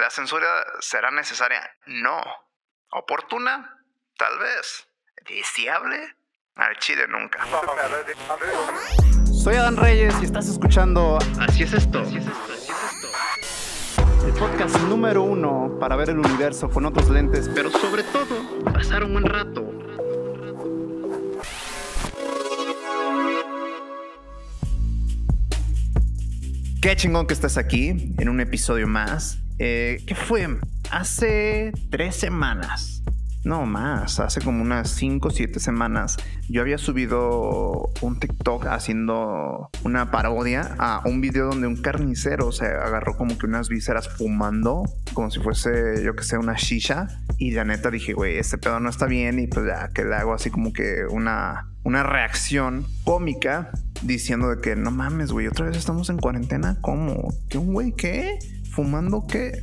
¿La censura será necesaria? No. ¿Oportuna? Tal vez. ¿Deseable? Al chile nunca. Soy Adán Reyes y estás escuchando Así es esto. el podcast número uno para ver el universo con otros lentes, Pero sobre todo, pasar un buen rato. Qué chingón que estás aquí en un episodio más. Eh, ¿Qué fue? Hace tres semanas. No más, hace como unas 5 o 7 semanas yo había subido un TikTok haciendo una parodia a un video donde un carnicero se agarró como que unas vísceras fumando, como si fuese, yo que sé, una shisha. Y la neta dije, güey, este pedo no está bien. Y pues ya que le hago así como que una, una reacción cómica diciendo de que no mames, güey, otra vez estamos en cuarentena. ¿Cómo? ¿Qué un güey qué? ¿Fumando qué?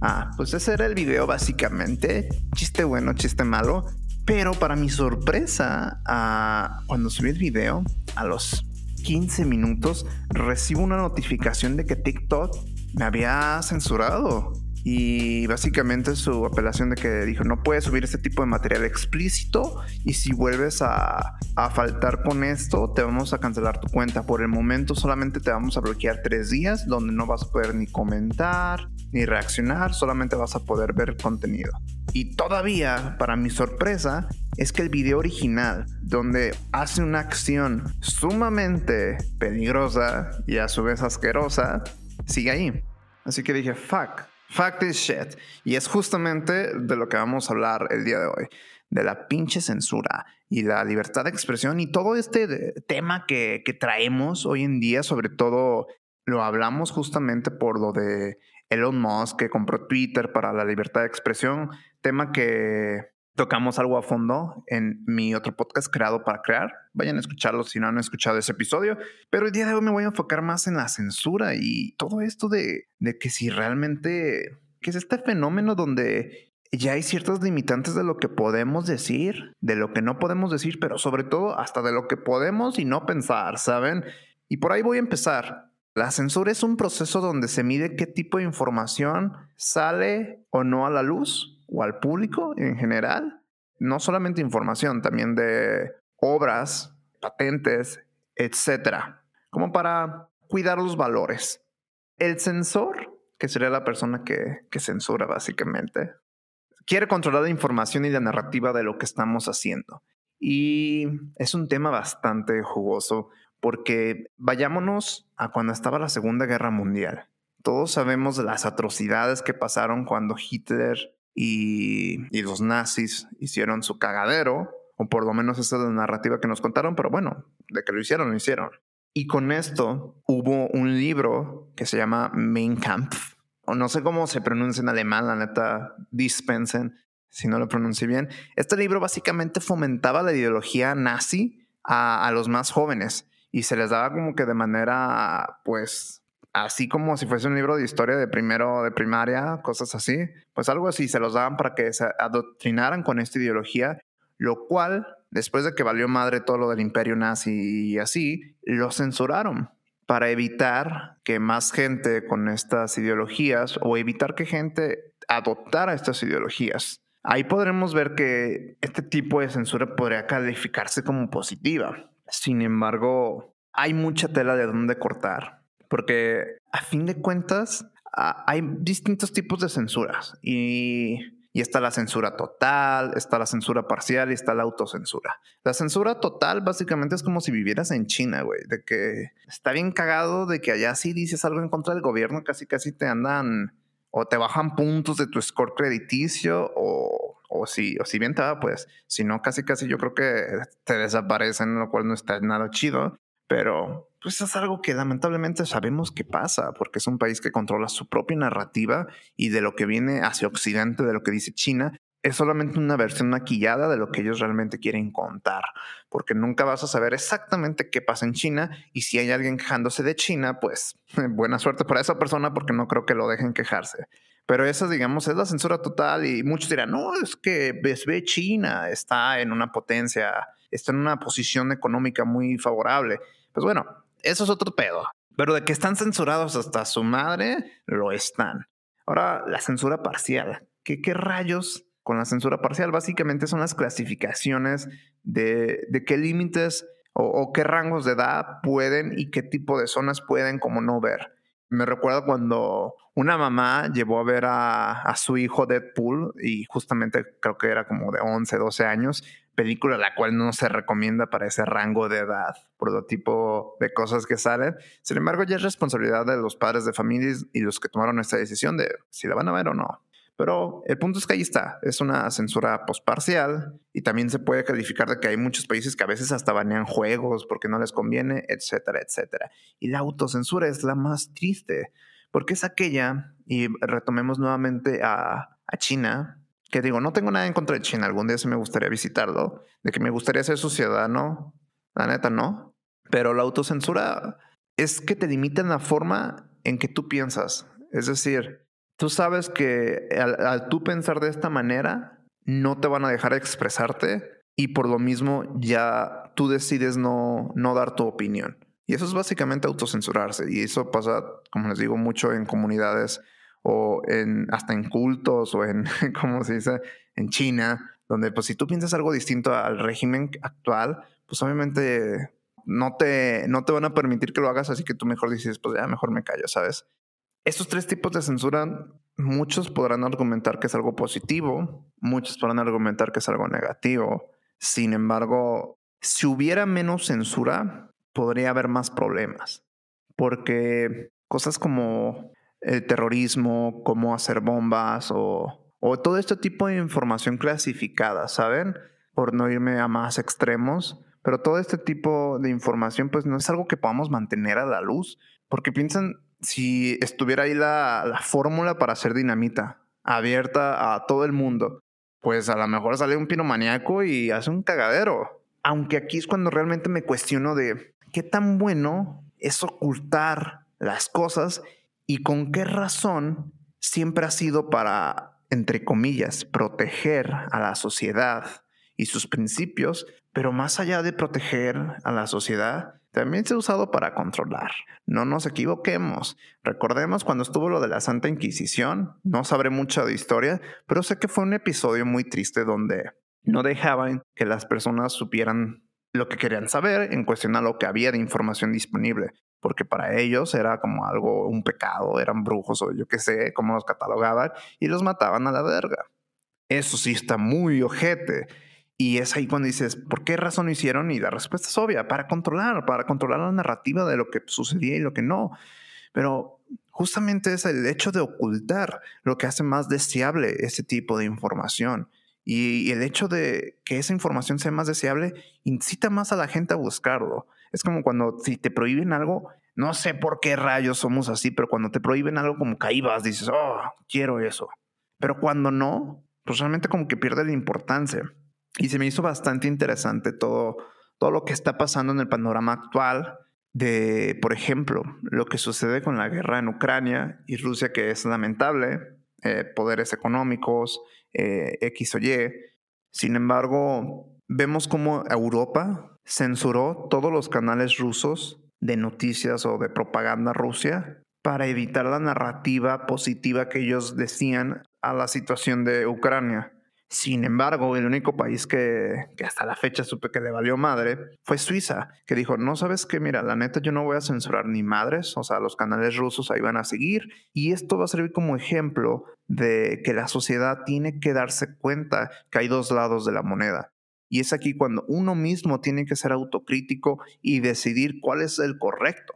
Ah, pues ese era el video básicamente. Chiste bueno, chiste malo. Pero para mi sorpresa, ah, cuando subí el video, a los 15 minutos, recibo una notificación de que TikTok me había censurado. Y básicamente su apelación de que dijo, no puedes subir este tipo de material explícito y si vuelves a, a, faltar con esto, te vamos a cancelar tu cuenta. Por el momento solamente te vamos a bloquear tres días donde no vas a poder ni comentar ni reaccionar, solamente vas a poder ver contenido. Y todavía, para mi sorpresa, es que el video original, donde hace una acción sumamente peligrosa y a su vez asquerosa, sigue ahí. Así que dije, fuck, fuck this shit. Y es justamente de lo que vamos a hablar el día de hoy. De la pinche censura y la libertad de expresión y todo este tema que, que traemos hoy en día, sobre todo lo hablamos justamente por lo de Elon Musk que compró Twitter para la libertad de expresión, tema que tocamos algo a fondo en mi otro podcast creado para crear. Vayan a escucharlo si no han escuchado ese episodio. Pero el día de hoy me voy a enfocar más en la censura y todo esto de, de que si realmente, que es este fenómeno donde ya hay ciertas limitantes de lo que podemos decir, de lo que no podemos decir, pero sobre todo hasta de lo que podemos y no pensar, ¿saben? Y por ahí voy a empezar. La censura es un proceso donde se mide qué tipo de información sale o no a la luz o al público en general. No solamente información, también de obras, patentes, etcétera, como para cuidar los valores. El censor, que sería la persona que, que censura básicamente, quiere controlar la información y la narrativa de lo que estamos haciendo. Y es un tema bastante jugoso porque vayámonos a cuando estaba la Segunda Guerra Mundial. Todos sabemos las atrocidades que pasaron cuando Hitler y, los nazis hicieron su cagadero, o por lo menos esa es la narrativa que nos contaron, pero bueno, de que lo hicieron, lo hicieron. Y con esto hubo un libro que se llama Mein Kampf, o no sé cómo se pronuncia en alemán, la neta, dispensen si no lo pronuncio bien. Este libro básicamente fomentaba la ideología nazi a los más jóvenes y se les daba como que de manera, pues, así como si fuese un libro de historia de primero de primaria, cosas así, pues algo así, se los daban para que se adoctrinaran con esta ideología, lo cual, después de que valió madre todo lo del imperio nazi y así, lo censuraron para evitar que más gente con estas ideologías o evitar que gente adoptara estas ideologías. Ahí podremos ver que este tipo de censura podría calificarse como positiva. Sin embargo, hay mucha tela de dónde cortar, porque a fin de cuentas hay distintos tipos de censuras y, está la censura total, está la censura parcial y está la autocensura. La censura total básicamente es como si vivieras en China, güey, de que está bien cagado de que allá si dices algo en contra del gobierno, casi casi te andan o te bajan puntos de tu score crediticio o o si, o si bien te va, pues, si no, casi casi yo creo que te desaparecen, lo cual no está nada chido. Pero pues es algo que lamentablemente sabemos que pasa, porque es un país que controla su propia narrativa y de lo que viene hacia Occidente, de lo que dice China, es solamente una versión maquillada de lo que ellos realmente quieren contar, porque nunca vas a saber exactamente qué pasa en China y si hay alguien quejándose de China, pues buena suerte para esa persona porque no creo que lo dejen quejarse. Pero esa, digamos, es la censura total y muchos dirán, no, es que ve China está en una potencia, está en una posición económica muy favorable. Pues bueno, eso es otro pedo. Pero de que están censurados hasta su madre, lo están. Ahora, la censura parcial. ¿Qué, qué rayos con la censura parcial? Básicamente son las clasificaciones de, de qué límites o, qué rangos de edad pueden y qué tipo de zonas pueden como no ver. Me recuerdo cuando una mamá llevó a ver a, a, su hijo Deadpool y justamente creo que era como de 11, 12 años, película la cual no se recomienda para ese rango de edad por lo tipo de cosas que salen. Sin embargo, ya es responsabilidad de los padres de familias y los que tomaron esta decisión de si la van a ver o no. Pero el punto es que ahí está, es una censura postparcial y también se puede calificar de que hay muchos países que a veces hasta banean juegos porque no les conviene, etcétera, etcétera. Y la autocensura es la más triste porque es aquella, y retomemos nuevamente a China, que digo, no tengo nada en contra de China, algún día se me gustaría visitarlo, de que me gustaría ser su ciudadano, la neta no, pero la autocensura es que te limitan la forma en que tú piensas, es decir, tú sabes que al, al, tú pensar de esta manera, no te van a dejar expresarte y por lo mismo ya tú decides no, no dar tu opinión. Y eso es básicamente autocensurarse. Y eso pasa, como les digo, mucho en comunidades o en, hasta en cultos o en, ¿cómo se dice?, en China, donde pues si tú piensas algo distinto al régimen actual, pues obviamente no te, no te van a permitir que lo hagas, así que tú mejor dices, pues ya mejor me callo, ¿sabes? Estos tres tipos de censura, muchos podrán argumentar que es algo positivo, muchos podrán argumentar que es algo negativo. Sin embargo, si hubiera menos censura, podría haber más problemas. Porque cosas como el terrorismo, cómo hacer bombas o, o todo este tipo de información clasificada, ¿saben? Por no irme a más extremos. Pero todo este tipo de información pues no es algo que podamos mantener a la luz. Porque piensan, si estuviera ahí la, la fórmula para hacer dinamita abierta a todo el mundo, pues a lo mejor sale un piromaníaco y hace un cagadero. Aunque aquí es cuando realmente me cuestiono de qué tan bueno es ocultar las cosas y con qué razón siempre ha sido para, entre comillas, proteger a la sociedad y sus principios, pero más allá de proteger a la sociedad, también se ha usado para controlar. No nos equivoquemos. Recordemos cuando estuvo lo de la Santa Inquisición. No sabré mucho de historia, pero sé que fue un episodio muy triste donde no dejaban que las personas supieran lo que querían saber en cuestión a lo que había de información disponible, porque para ellos era como algo, un pecado, eran brujos o yo qué sé, cómo los catalogaban y los mataban a la verga. Eso sí está muy ojete. Y es ahí cuando dices, ¿por qué razón hicieron? Y la respuesta es obvia, para controlar, para controlar la narrativa de lo que sucedía y lo que no. Pero justamente es el hecho de ocultar lo que hace más deseable ese tipo de información. Y, el hecho de que esa información sea más deseable incita más a la gente a buscarlo. Es como cuando si te prohíben algo, no sé por qué rayos somos así, pero cuando te prohíben algo como caíbas, dices, oh, quiero eso. Pero cuando no, pues realmente como que pierde la importancia. Y se me hizo bastante interesante todo, todo lo que está pasando en el panorama actual de, por ejemplo, lo que sucede con la guerra en Ucrania y Rusia, que es lamentable, eh, poderes económicos, eh, X o Y. Sin embargo, vemos cómo Europa censuró todos los canales rusos de noticias o de propaganda Rusia para evitar la narrativa positiva que ellos decían a la situación de Ucrania. Sin embargo, el único país que, que, hasta la fecha supe que le valió madre fue Suiza, que dijo, no sabes qué, mira, la neta yo no voy a censurar ni madres, o sea, los canales rusos ahí van a seguir, y esto va a servir como ejemplo de que la sociedad tiene que darse cuenta que hay dos lados de la moneda. Y es aquí cuando uno mismo tiene que ser autocrítico y decidir cuál es el correcto,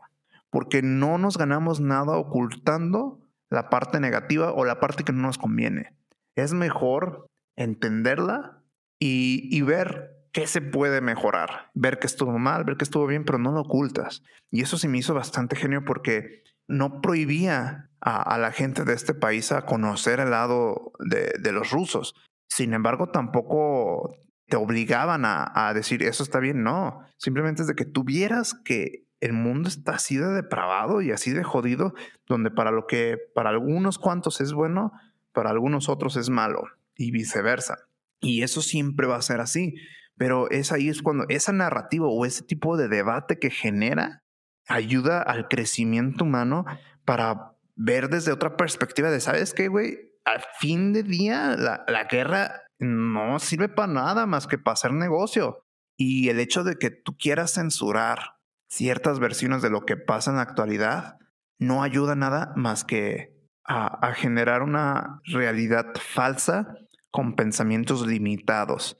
porque no nos ganamos nada ocultando la parte negativa o la parte que no nos conviene. Es mejor entenderla y, y, ver qué se puede mejorar, ver que estuvo mal, ver que estuvo bien, pero no lo ocultas. Y eso se me hizo bastante genio porque no prohibía a, a la gente de este país a conocer el lado de, de, los rusos. Sin embargo, tampoco te obligaban a, decir eso está bien, no. Simplemente es de que tuvieras que el mundo está así de depravado y así de jodido, donde para lo que para algunos cuantos es bueno, para algunos otros es malo y viceversa. Y eso siempre va a ser así. Pero es ahí es cuando esa narrativa o ese tipo de debate que genera ayuda al crecimiento humano para ver desde otra perspectiva de, ¿sabes qué, güey? Al fin de día, la, la guerra no sirve para nada más que para hacer negocio. Y el hecho de que tú quieras censurar ciertas versiones de lo que pasa en la actualidad no ayuda nada más que a, a generar una realidad falsa con pensamientos limitados.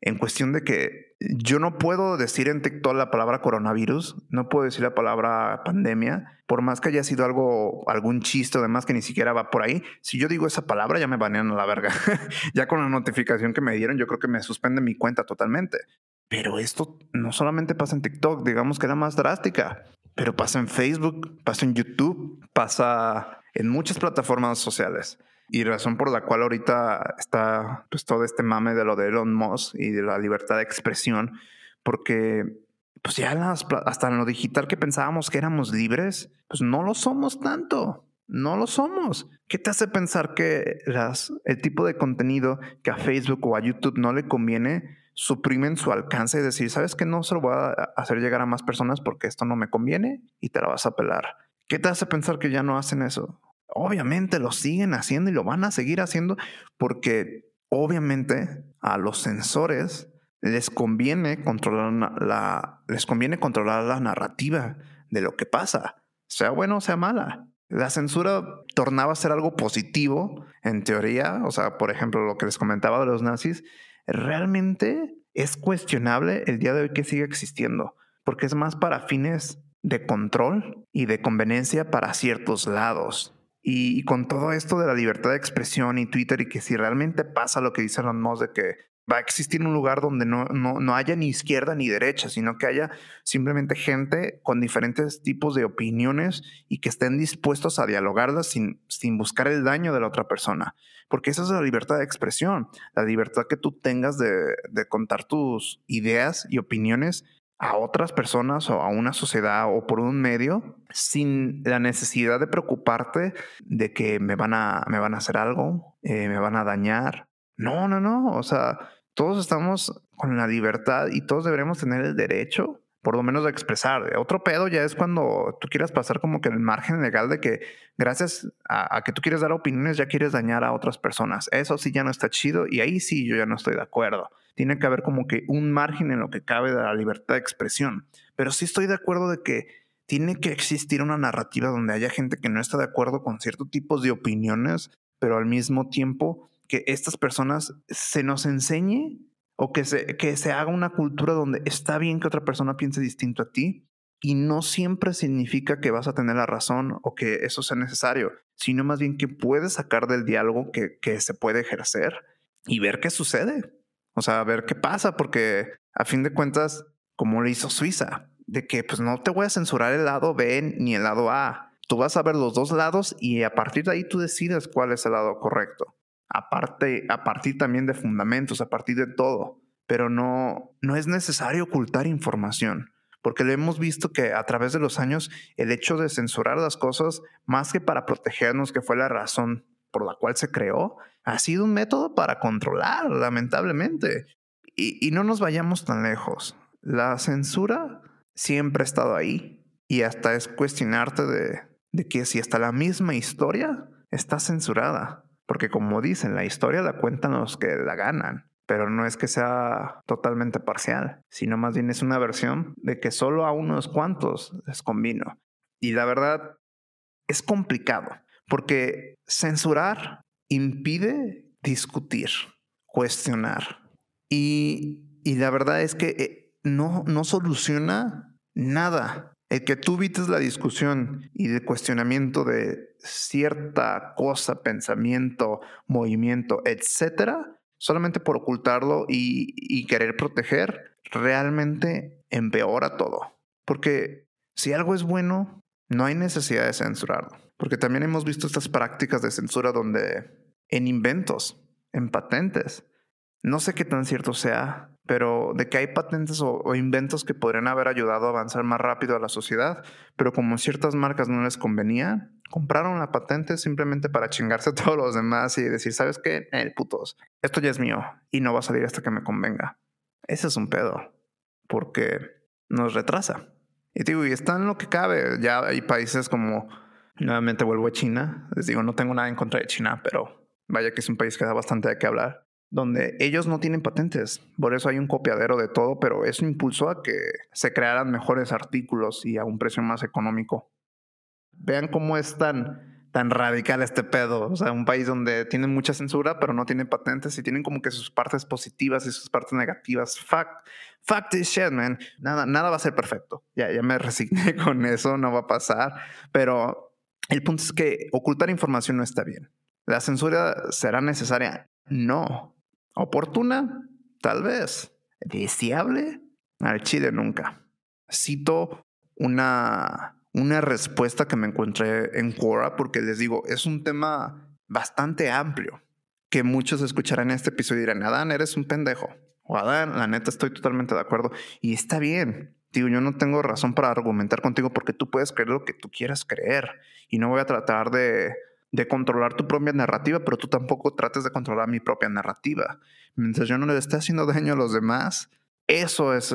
En cuestión de que yo no puedo decir en TikTok la palabra coronavirus, no puedo decir la palabra pandemia, por más que haya sido algo, algún chiste, además que ni siquiera va por ahí. Si yo digo esa palabra, ya me banean a la verga. ya con la notificación que me dieron, yo creo que me suspende mi cuenta totalmente. Pero esto no solamente pasa en TikTok, digamos que era más drástica, pero pasa en Facebook, pasa en YouTube, pasa en muchas plataformas sociales. Y razón por la cual ahorita está pues, todo este mame de lo de Elon Musk y de la libertad de expresión, porque pues ya hasta en lo digital que pensábamos que éramos libres, pues no lo somos tanto. No lo somos. ¿Qué te hace pensar que las, el tipo de contenido que a Facebook o a YouTube no le conviene suprimen su alcance y decir, sabes que no se lo voy a hacer llegar a más personas porque esto no me conviene y te la vas a pelar? ¿Qué te hace pensar que ya no hacen eso? Obviamente lo siguen haciendo y lo van a seguir haciendo porque obviamente a los sensores les conviene controlar la, les conviene controlar la narrativa de lo que pasa, sea bueno o sea mala. La censura tornaba a ser algo positivo, en teoría, o sea, por ejemplo, lo que les comentaba de los nazis, realmente es cuestionable el día de hoy que sigue existiendo, porque es más para fines de control y de conveniencia para ciertos lados. Y, con todo esto de la libertad de expresión y Twitter y que si realmente pasa lo que dice Elon Musk de que va a existir un lugar donde no, no, no, haya ni izquierda ni derecha, sino que haya simplemente gente con diferentes tipos de opiniones y que estén dispuestos a dialogarlas sin, sin buscar el daño de la otra persona. Porque esa es la libertad de expresión, la libertad que tú tengas de, de contar tus ideas y opiniones a otras personas o a una sociedad o por un medio sin la necesidad de preocuparte de que me van a, me van a hacer algo, eh, me van a dañar. No, no, no. O sea, todos estamos con la libertad y todos deberemos tener el derecho por lo menos de expresar. Otro pedo ya es cuando tú quieras pasar como que el margen legal de que gracias a, a, que tú quieres dar opiniones ya quieres dañar a otras personas. Eso sí ya no está chido y ahí sí yo ya no estoy de acuerdo tiene que haber como que un margen en lo que cabe de la libertad de expresión. Pero sí estoy de acuerdo de que tiene que existir una narrativa donde haya gente que no está de acuerdo con ciertos tipos de opiniones, pero al mismo tiempo que estas personas se nos enseñe o que se, que se haga una cultura donde está bien que otra persona piense distinto a ti y no siempre significa que vas a tener la razón o que eso sea necesario, sino más bien que puedes sacar del diálogo que, que se puede ejercer y ver qué sucede. O sea, a ver qué pasa, porque a fin de cuentas, como le hizo Suiza, de que pues no te voy a censurar el lado B ni el lado A. Tú vas a ver los dos lados y a partir de ahí tú decides cuál es el lado correcto. Aparte, a partir también de fundamentos, a partir de todo. Pero no, no es necesario ocultar información, porque lo hemos visto que a través de los años el hecho de censurar las cosas, más que para protegernos, que fue la razón por la cual se creó, ha sido un método para controlar, lamentablemente. Y, no nos vayamos tan lejos. La censura siempre ha estado ahí y hasta es cuestionarte de, de que si hasta la misma historia está censurada. Porque como dicen, la historia la cuentan los que la ganan pero no es que sea totalmente parcial, sino más bien es una versión de que solo a unos cuantos les convino. Y la verdad es complicado, porque censurar impide discutir, cuestionar. Y, la verdad es que eh, no, no soluciona nada. El que tú evites la discusión y el cuestionamiento de cierta cosa, pensamiento, movimiento, etcétera, solamente por ocultarlo y, y querer proteger, realmente empeora todo. Porque si algo es bueno, no hay necesidad de censurarlo. Porque también hemos visto estas prácticas de censura donde en inventos, en patentes, no sé qué tan cierto sea, pero de que hay patentes o, inventos que podrían haber ayudado a avanzar más rápido a la sociedad, pero como ciertas marcas no les convenía, compraron la patente simplemente para chingarse a todos los demás y decir, ¿sabes qué? El putos, esto ya es mío y no va a salir hasta que me convenga. Ese es un pedo, porque nos retrasa. Y digo, y está en lo que cabe, ya hay países como Nuevamente vuelvo a China. Les digo, no tengo nada en contra de China, pero vaya que es un país que da bastante de qué hablar. Donde ellos no tienen patentes. Por eso hay un copiadero de todo, pero eso impulsó a que se crearan mejores artículos y a un precio más económico. Vean cómo es tan, tan radical este pedo. O sea, un país donde tienen mucha censura, pero no tienen patentes y tienen como que sus partes positivas y sus partes negativas. Fact, fact is shit, man. Nada, nada va a ser perfecto. Ya, ya me resigné con eso, no va a pasar. Pero el punto es que ocultar información no está bien. ¿La censura será necesaria? No. ¿Oportuna? Tal vez. ¿Deseable? Al chile nunca. Cito una una respuesta que me encontré en Quora, porque les digo, es un tema bastante amplio, que muchos escucharán en este episodio y dirán, Adán, eres un pendejo. O Adán, la neta, estoy totalmente de acuerdo. Y está bien. Digo, yo no tengo razón para argumentar contigo porque tú puedes creer lo que tú quieras creer. Y no voy a tratar de, de controlar tu propia narrativa, pero tú tampoco trates de controlar mi propia narrativa. Mientras yo no le esté haciendo daño a los demás, eso es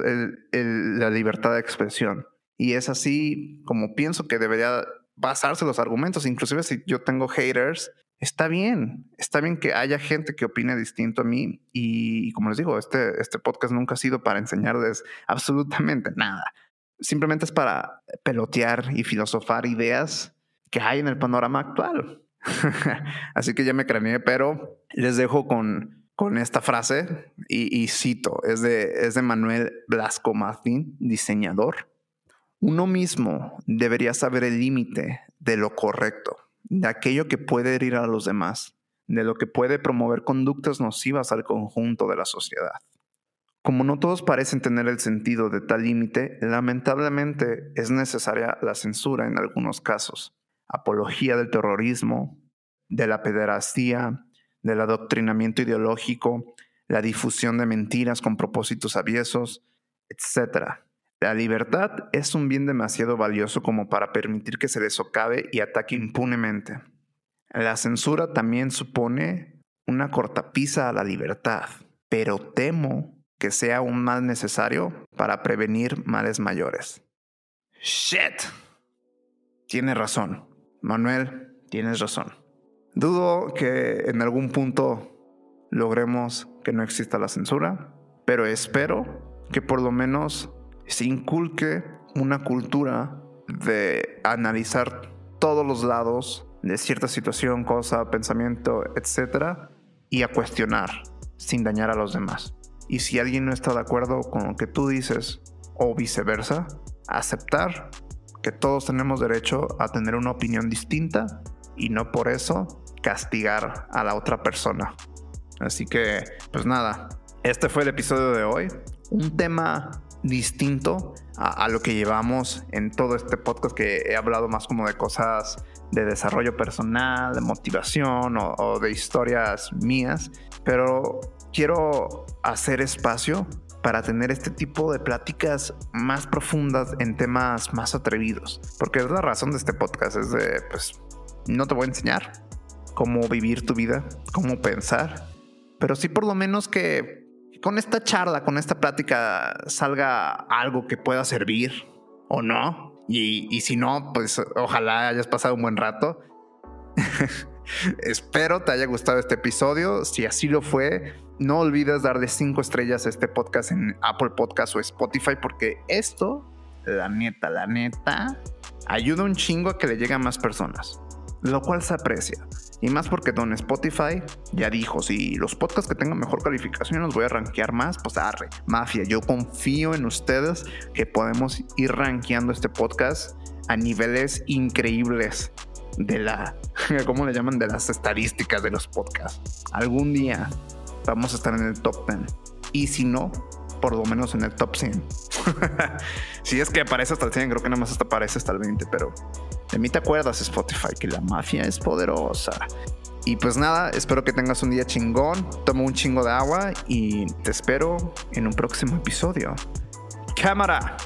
la libertad de expresión. Y es así como pienso que debería basarse los argumentos. Inclusive si yo tengo haters, está bien. Está bien que haya gente que opine distinto a mí. Y, como les digo, este, este podcast nunca ha sido para enseñarles absolutamente nada. Simplemente es para pelotear y filosofar ideas que hay en el panorama actual. Así que ya me craneé, pero les dejo con, con esta frase y, cito, es de, es de Manuel Blasco Martín, diseñador. Uno mismo debería saber el límite de lo correcto, de aquello que puede herir a los demás, de lo que puede promover conductas nocivas al conjunto de la sociedad. Como no todos parecen tener el sentido de tal límite, lamentablemente es necesaria la censura en algunos casos, apología del terrorismo, de la pederastía, del adoctrinamiento ideológico, la difusión de mentiras con propósitos aviesos, etc. La libertad es un bien demasiado valioso como para permitir que se le socave y ataque impunemente. La censura también supone una cortapisa a la libertad, pero temo que sea un mal necesario para prevenir males mayores. Shit. Tienes razón. Manuel, tienes razón. Dudo que en algún punto logremos que no exista la censura, pero espero que por lo menos se inculque una cultura de analizar todos los lados de cierta situación, cosa, pensamiento, etc. y a cuestionar sin dañar a los demás. Y si alguien no está de acuerdo con lo que tú dices o viceversa, aceptar que todos tenemos derecho a tener una opinión distinta y no por eso castigar a la otra persona. Así que, pues nada, este fue el episodio de hoy. Un tema distinto a, lo que llevamos en todo este podcast que he hablado más como de cosas de desarrollo personal, de motivación o, de historias mías, pero quiero hacer espacio para tener este tipo de pláticas más profundas en temas más atrevidos, porque es la razón de este podcast, es de, pues, no te voy a enseñar cómo vivir tu vida, cómo pensar, pero sí por lo menos que con esta charla, con esta plática, salga algo que pueda servir o no. Y, si no, pues ojalá hayas pasado un buen rato. Espero te haya gustado este episodio. Si así lo fue, no olvides darle cinco estrellas a este podcast en Apple Podcast o Spotify, porque esto, la neta, la neta, ayuda un chingo a que le lleguen más personas, lo cual se aprecia. Y más porque Don Spotify ya dijo, si los podcasts que tengan mejor calificación los voy a rankear más, pues arre, mafia, yo confío en ustedes que podemos ir rankeando este podcast a niveles increíbles de la, ¿cómo le llaman? De las estadísticas de los podcasts. Algún día vamos a estar en el top 10. Y si no, por lo menos en el top 100. si es que aparece hasta el 100, creo que nada más hasta aparece hasta el 20, pero de mí te acuerdas, Spotify, que la mafia es poderosa. Y pues nada, espero que tengas un día chingón, toma un chingo de agua y te espero en un próximo episodio. Cámara.